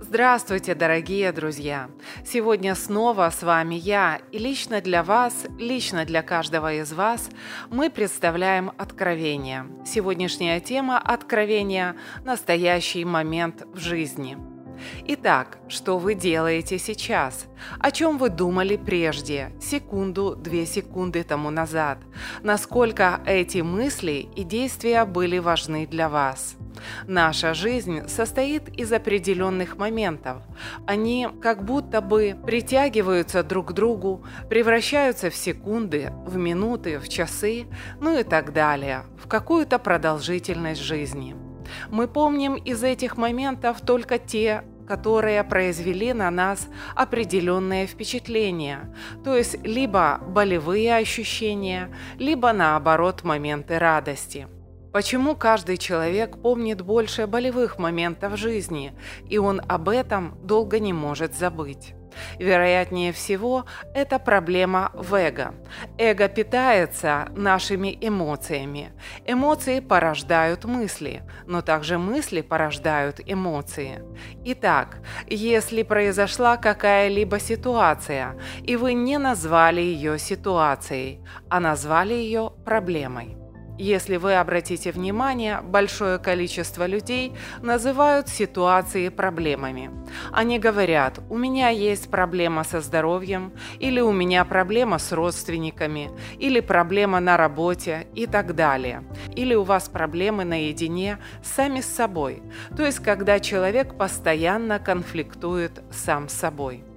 Здравствуйте, дорогие друзья! Сегодня снова с вами я, и лично для вас, лично для каждого из вас мы представляем откровение. Сегодняшняя тема откровения – настоящий момент в жизни. Итак, что вы делаете сейчас? О чем вы думали прежде, секунду, две секунды тому назад? Насколько эти мысли и действия были важны для вас? Наша жизнь состоит из определенных моментов. Они как будто бы притягиваются друг к другу, превращаются в секунды, в минуты, в часы, ну и так далее, в какую-то продолжительность жизни. Мы помним из этих моментов только те, которые произвели на нас определенное впечатление, то есть либо болевые ощущения, либо наоборот моменты радости – Почему каждый человек помнит больше болевых моментов жизни, и он об этом долго не может забыть? Вероятнее всего, это проблема в эго. Эго питается нашими эмоциями. Эмоции порождают мысли, но также мысли порождают эмоции. Итак, если произошла какая-либо ситуация, и вы не назвали ее ситуацией, а назвали ее проблемой, если вы обратите внимание, большое количество людей называют ситуации проблемами. Они говорят, у меня есть проблема со здоровьем, или у меня проблема с родственниками, или проблема на работе и так далее. Или у вас проблемы наедине сами с собой. То есть, когда человек постоянно конфликтует сам с собой.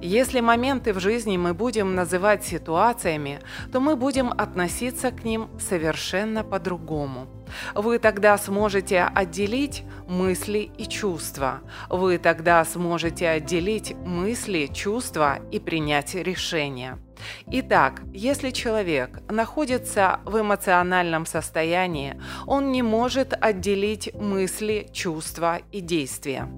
Если моменты в жизни мы будем называть ситуациями, то мы будем относиться к ним совершенно по-другому. Вы тогда сможете отделить мысли и чувства. Вы тогда сможете отделить мысли, чувства и принять решение. Итак, если человек находится в эмоциональном состоянии, он не может отделить мысли, чувства и действия.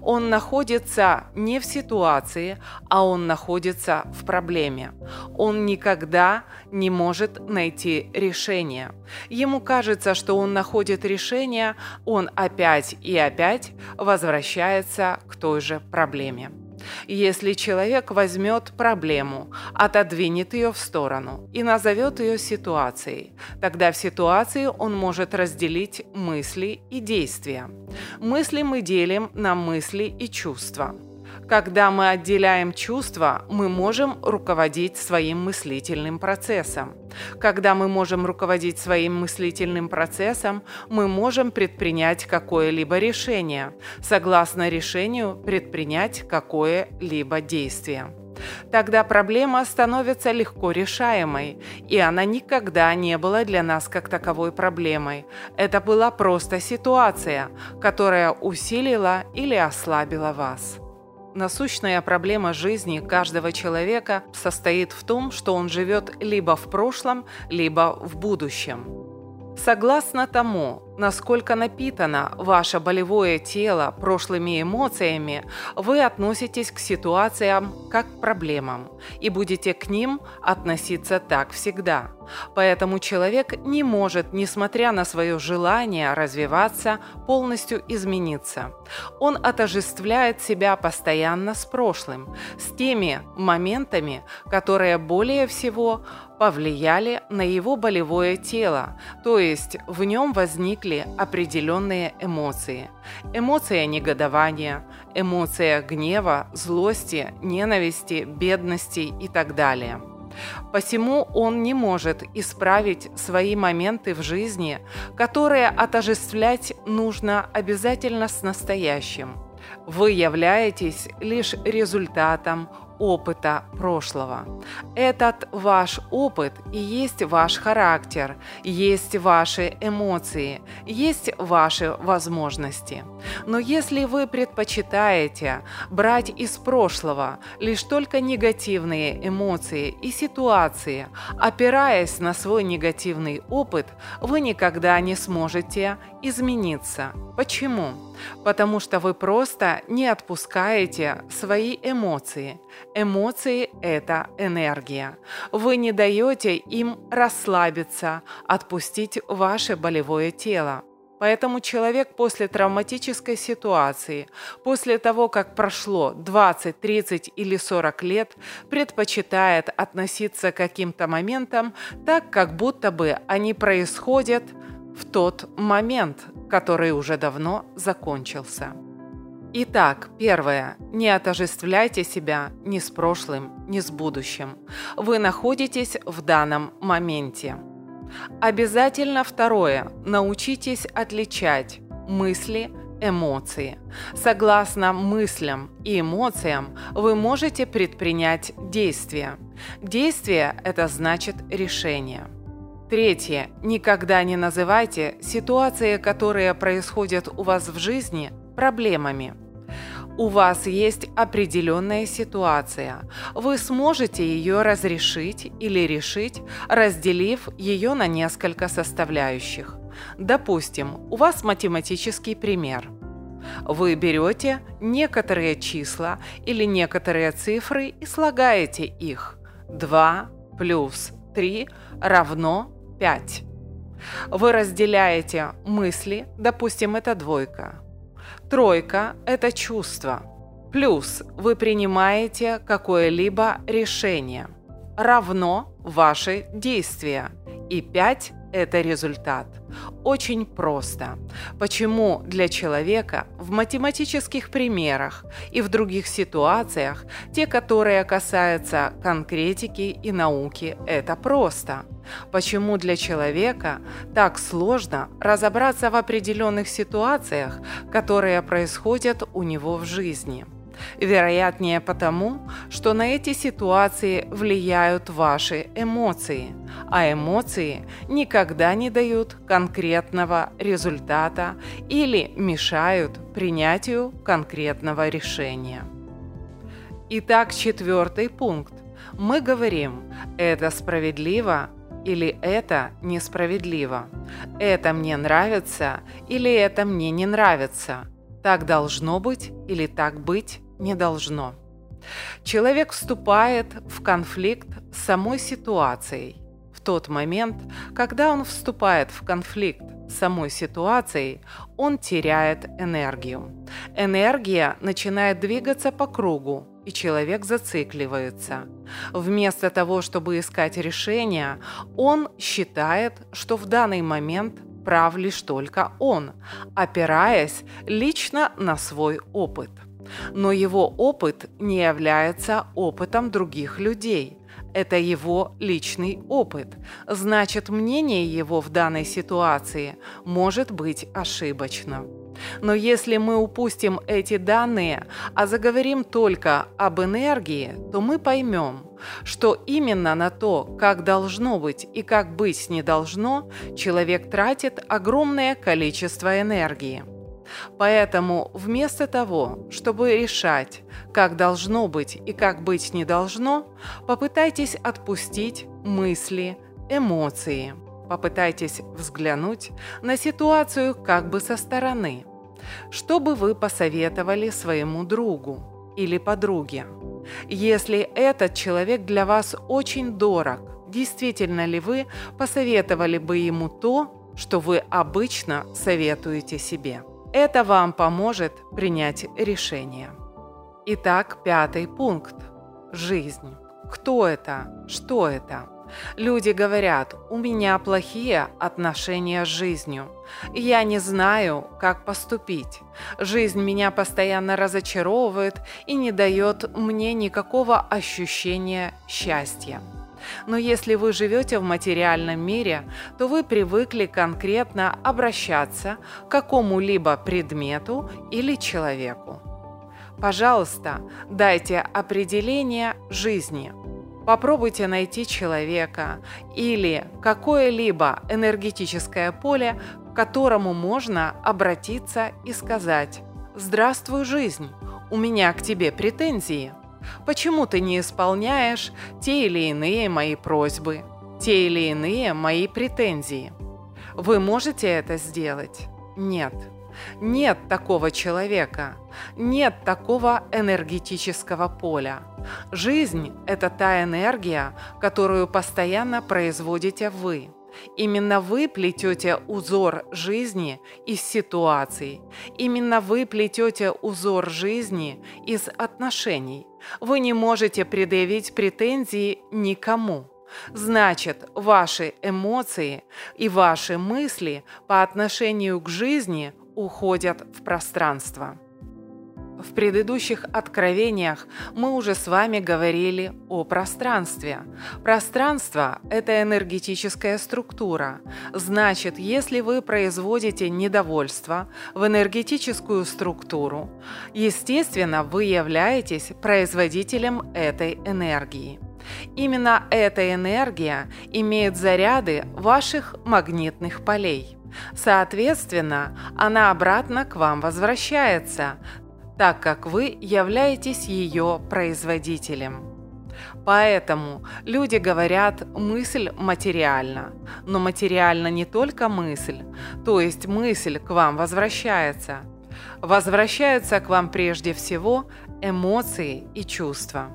Он находится не в ситуации, а он находится в проблеме. Он никогда не может найти решение. Ему кажется, что он находит решение, он опять и опять возвращается к той же проблеме. Если человек возьмет проблему, отодвинет ее в сторону и назовет ее ситуацией, тогда в ситуации он может разделить мысли и действия. Мысли мы делим на мысли и чувства. Когда мы отделяем чувства, мы можем руководить своим мыслительным процессом. Когда мы можем руководить своим мыслительным процессом, мы можем предпринять какое-либо решение, согласно решению предпринять какое-либо действие. Тогда проблема становится легко решаемой, и она никогда не была для нас как таковой проблемой. Это была просто ситуация, которая усилила или ослабила вас. Насущная проблема жизни каждого человека состоит в том, что он живет либо в прошлом, либо в будущем. Согласно тому, насколько напитано ваше болевое тело прошлыми эмоциями, вы относитесь к ситуациям как к проблемам и будете к ним относиться так всегда. Поэтому человек не может, несмотря на свое желание развиваться, полностью измениться. Он отождествляет себя постоянно с прошлым, с теми моментами, которые более всего повлияли на его болевое тело, то есть в нем возникли определенные эмоции. Эмоция негодования, эмоция гнева, злости, ненависти, бедности и так далее. Посему он не может исправить свои моменты в жизни, которые отождествлять нужно обязательно с настоящим. Вы являетесь лишь результатом опыта прошлого. Этот ваш опыт и есть ваш характер, есть ваши эмоции, есть ваши возможности. Но если вы предпочитаете брать из прошлого лишь только негативные эмоции и ситуации, опираясь на свой негативный опыт, вы никогда не сможете измениться. Почему? Потому что вы просто не отпускаете свои эмоции. Эмоции – это энергия. Вы не даете им расслабиться, отпустить ваше болевое тело. Поэтому человек после травматической ситуации, после того, как прошло 20, 30 или 40 лет, предпочитает относиться к каким-то моментам так, как будто бы они происходят в тот момент, который уже давно закончился. Итак, первое. Не отождествляйте себя ни с прошлым, ни с будущим. Вы находитесь в данном моменте. Обязательно второе. Научитесь отличать мысли, эмоции. Согласно мыслям и эмоциям вы можете предпринять действия. Действие – это значит решение. Третье. Никогда не называйте ситуации, которые происходят у вас в жизни, проблемами – у вас есть определенная ситуация. Вы сможете ее разрешить или решить, разделив ее на несколько составляющих. Допустим, у вас математический пример. Вы берете некоторые числа или некоторые цифры и слагаете их. 2 плюс 3 равно 5. Вы разделяете мысли, допустим, это двойка. Тройка – это чувство. Плюс вы принимаете какое-либо решение. Равно ваши действия. И 5 – это результат. Очень просто. Почему для человека в математических примерах и в других ситуациях, те, которые касаются конкретики и науки, это просто? Почему для человека так сложно разобраться в определенных ситуациях, которые происходят у него в жизни? Вероятнее потому, что на эти ситуации влияют ваши эмоции, а эмоции никогда не дают конкретного результата или мешают принятию конкретного решения. Итак, четвертый пункт. Мы говорим «это справедливо» или «это несправедливо», «это мне нравится» или «это мне не нравится», «так должно быть» или «так быть» не должно. Человек вступает в конфликт с самой ситуацией. В тот момент, когда он вступает в конфликт с самой ситуацией, он теряет энергию. Энергия начинает двигаться по кругу, и человек зацикливается. Вместо того, чтобы искать решение, он считает, что в данный момент прав лишь только он, опираясь лично на свой опыт – но его опыт не является опытом других людей. Это его личный опыт. Значит, мнение его в данной ситуации может быть ошибочным. Но если мы упустим эти данные, а заговорим только об энергии, то мы поймем, что именно на то, как должно быть и как быть не должно, человек тратит огромное количество энергии – Поэтому вместо того, чтобы решать, как должно быть и как быть не должно, попытайтесь отпустить мысли, эмоции. Попытайтесь взглянуть на ситуацию как бы со стороны. Что бы вы посоветовали своему другу или подруге? Если этот человек для вас очень дорог, действительно ли вы посоветовали бы ему то, что вы обычно советуете себе? Это вам поможет принять решение. Итак, пятый пункт. Жизнь. Кто это? Что это? Люди говорят, у меня плохие отношения с жизнью. Я не знаю, как поступить. Жизнь меня постоянно разочаровывает и не дает мне никакого ощущения счастья. Но если вы живете в материальном мире, то вы привыкли конкретно обращаться к какому-либо предмету или человеку. Пожалуйста, дайте определение жизни. Попробуйте найти человека или какое-либо энергетическое поле, к которому можно обратиться и сказать «Здравствуй, жизнь! У меня к тебе претензии». Почему ты не исполняешь те или иные мои просьбы, те или иные мои претензии? Вы можете это сделать? Нет. Нет такого человека. Нет такого энергетического поля. Жизнь – это та энергия, которую постоянно производите вы. Именно вы плетете узор жизни из ситуаций. Именно вы плетете узор жизни из отношений. Вы не можете предъявить претензии никому. Значит, ваши эмоции и ваши мысли по отношению к жизни уходят в пространство. В предыдущих откровениях мы уже с вами говорили о пространстве. Пространство – это энергетическая структура. Значит, если вы производите недовольство в энергетическую структуру, естественно, вы являетесь производителем этой энергии. Именно эта энергия имеет заряды ваших магнитных полей. Соответственно, она обратно к вам возвращается, так как вы являетесь ее производителем. Поэтому люди говорят «мысль материальна». Но материальна не только мысль, то есть мысль к вам возвращается. Возвращаются к вам прежде всего эмоции и чувства.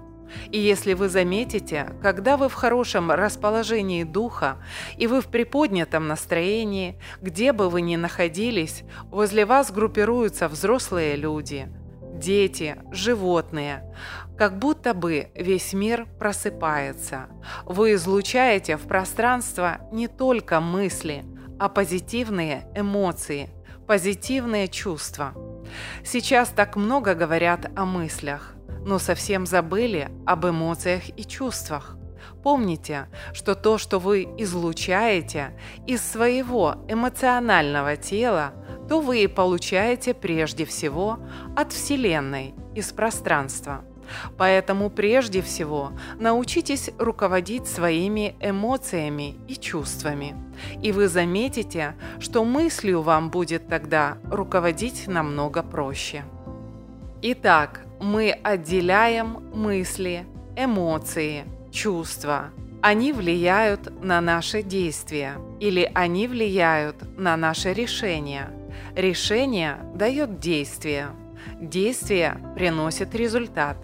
И если вы заметите, когда вы в хорошем расположении духа и вы в приподнятом настроении, где бы вы ни находились, возле вас группируются взрослые люди – дети, животные. Как будто бы весь мир просыпается. Вы излучаете в пространство не только мысли, а позитивные эмоции, позитивные чувства. Сейчас так много говорят о мыслях, но совсем забыли об эмоциях и чувствах. Помните, что то, что вы излучаете из своего эмоционального тела, то вы получаете прежде всего от Вселенной, из пространства. Поэтому прежде всего научитесь руководить своими эмоциями и чувствами. И вы заметите, что мыслью вам будет тогда руководить намного проще. Итак, мы отделяем мысли, эмоции, чувства. Они влияют на наши действия или они влияют на наши решения – Решение дает действие. Действие приносит результат.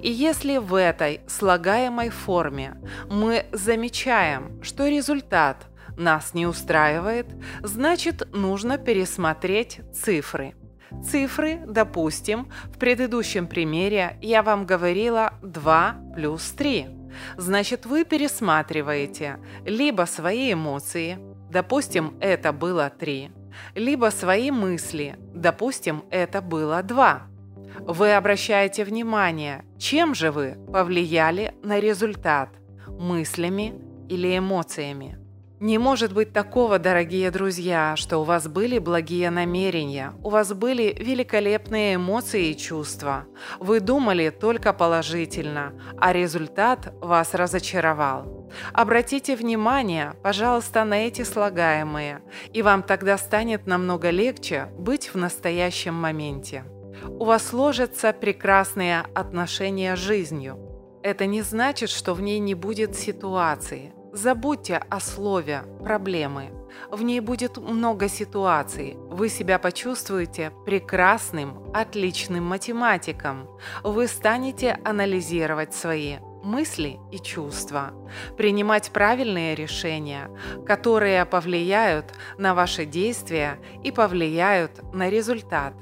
И если в этой слагаемой форме мы замечаем, что результат нас не устраивает, значит нужно пересмотреть цифры. Цифры, допустим, в предыдущем примере я вам говорила 2 плюс 3. Значит, вы пересматриваете либо свои эмоции, допустим, это было 3, либо свои мысли, допустим, это было два. Вы обращаете внимание, чем же вы повлияли на результат – мыслями или эмоциями. Не может быть такого, дорогие друзья, что у вас были благие намерения, у вас были великолепные эмоции и чувства. Вы думали только положительно, а результат вас разочаровал. Обратите внимание, пожалуйста, на эти слагаемые, и вам тогда станет намного легче быть в настоящем моменте. У вас сложатся прекрасные отношения с жизнью. Это не значит, что в ней не будет ситуации – Забудьте о слове «проблемы». В ней будет много ситуаций. Вы себя почувствуете прекрасным, отличным математиком. Вы станете анализировать свои мысли и чувства, принимать правильные решения, которые повлияют на ваши действия и повлияют на результат.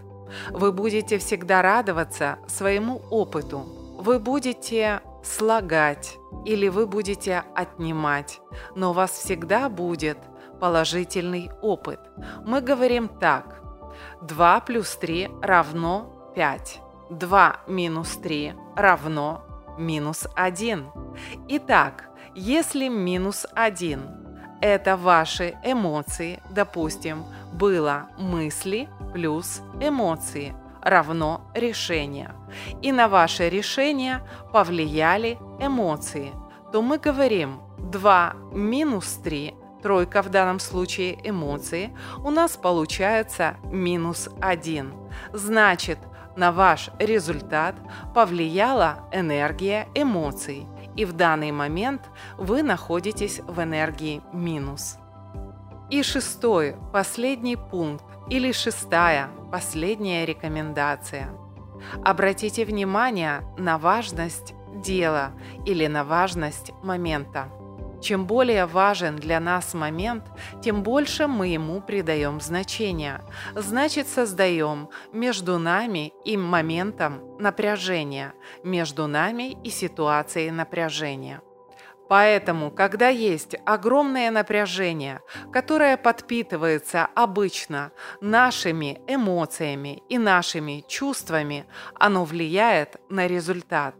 Вы будете всегда радоваться своему опыту. Вы будете слагать или вы будете отнимать, но у вас всегда будет положительный опыт. Мы говорим так. 2 плюс 3 равно 5. 2 минус 3 равно минус 1. Итак, если минус 1 – это ваши эмоции, допустим, было мысли плюс эмоции – равно решение. И на ваше решение повлияли эмоции, то мы говорим 2 минус 3, тройка в данном случае эмоции, у нас получается минус 1. Значит, на ваш результат повлияла энергия эмоций, и в данный момент вы находитесь в энергии минус. И шестой, последний пункт или шестая, последняя рекомендация. Обратите внимание на важность дела или на важность момента. Чем более важен для нас момент, тем больше мы ему придаем значение. Значит, создаем между нами и моментом напряжения, между нами и ситуацией напряжения. Поэтому, когда есть огромное напряжение, которое подпитывается обычно нашими эмоциями и нашими чувствами, оно влияет на результат.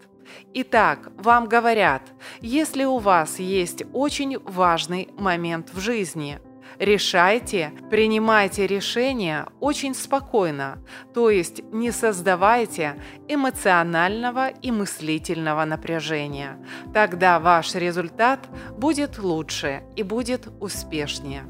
Итак, вам говорят, если у вас есть очень важный момент в жизни – Решайте, принимайте решения очень спокойно, то есть не создавайте эмоционального и мыслительного напряжения. Тогда ваш результат будет лучше и будет успешнее.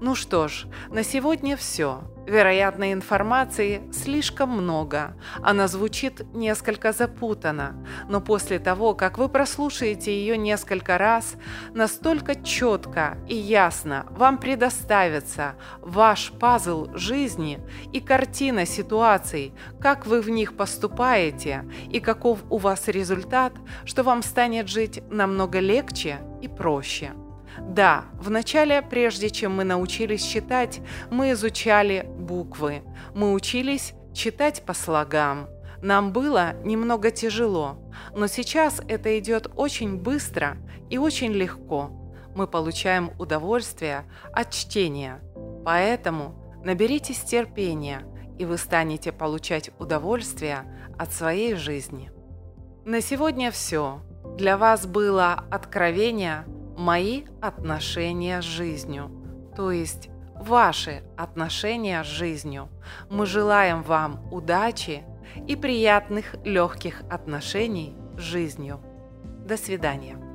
Ну что ж, на сегодня все. Вероятно, информации слишком много. Она звучит несколько запутанно, но после того, как вы прослушаете ее несколько раз, настолько четко и ясно вам предоставится ваш пазл жизни и картина ситуаций, как вы в них поступаете и каков у вас результат, что вам станет жить намного легче и проще. Да, вначале, прежде чем мы научились читать, мы изучали буквы. Мы учились читать по слогам. Нам было немного тяжело, но сейчас это идет очень быстро и очень легко. Мы получаем удовольствие от чтения. Поэтому наберитесь терпения, и вы станете получать удовольствие от своей жизни. На сегодня все. Для вас было откровение – мои отношения с жизнью, то есть ваши отношения с жизнью. Мы желаем вам удачи и приятных легких отношений с жизнью. До свидания.